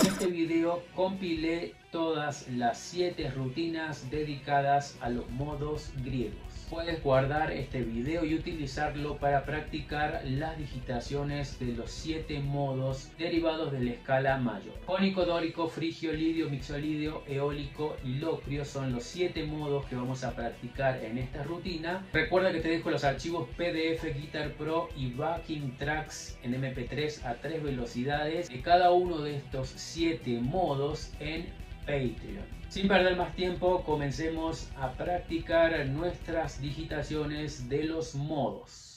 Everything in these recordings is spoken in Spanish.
En este video compilé todas las 7 rutinas dedicadas a los modos griegos. Puedes guardar este video y utilizarlo para practicar las digitaciones de los 7 modos derivados de la escala mayor. Jónico, dórico, frigio, lidio, mixolidio, eólico y locrio son los 7 modos que vamos a practicar en esta rutina. Recuerda que te dejo los archivos PDF, Guitar Pro y Backing Tracks en MP3 a 3 velocidades de cada uno de estos 7 modos en Patreon. Sin perder más tiempo, comencemos a practicar nuestras digitaciones de los modos.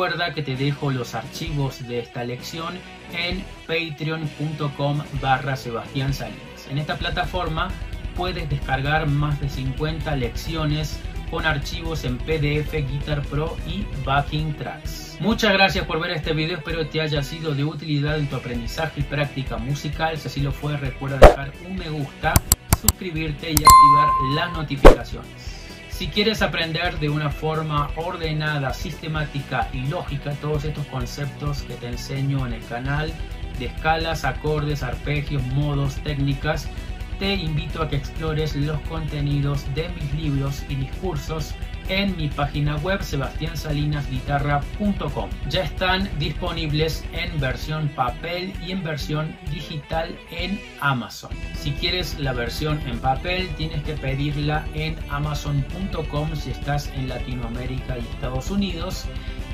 Recuerda que te dejo los archivos de esta lección en patreon.com barra Sebastián Salinas. En esta plataforma puedes descargar más de 50 lecciones con archivos en PDF, Guitar Pro y Backing Tracks. Muchas gracias por ver este video, espero te haya sido de utilidad en tu aprendizaje y práctica musical. Si así lo fue, recuerda dejar un me gusta, suscribirte y activar las notificaciones. Si quieres aprender de una forma ordenada, sistemática y lógica todos estos conceptos que te enseño en el canal, de escalas, acordes, arpegios, modos, técnicas, te invito a que explores los contenidos de mis libros y discursos en mi página web sebastiansalinasguitarra.com. Ya están disponibles en versión papel y en versión digital en Amazon. Si quieres la versión en papel, tienes que pedirla en amazon.com si estás en Latinoamérica y Estados Unidos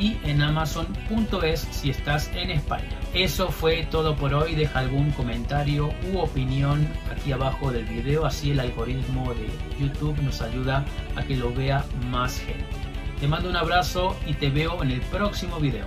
y en amazon.es si estás en España. Eso fue todo por hoy. Deja algún comentario u opinión aquí abajo del video, así el algoritmo de YouTube nos ayuda a que lo vea más gente. Te mando un abrazo y te veo en el próximo video.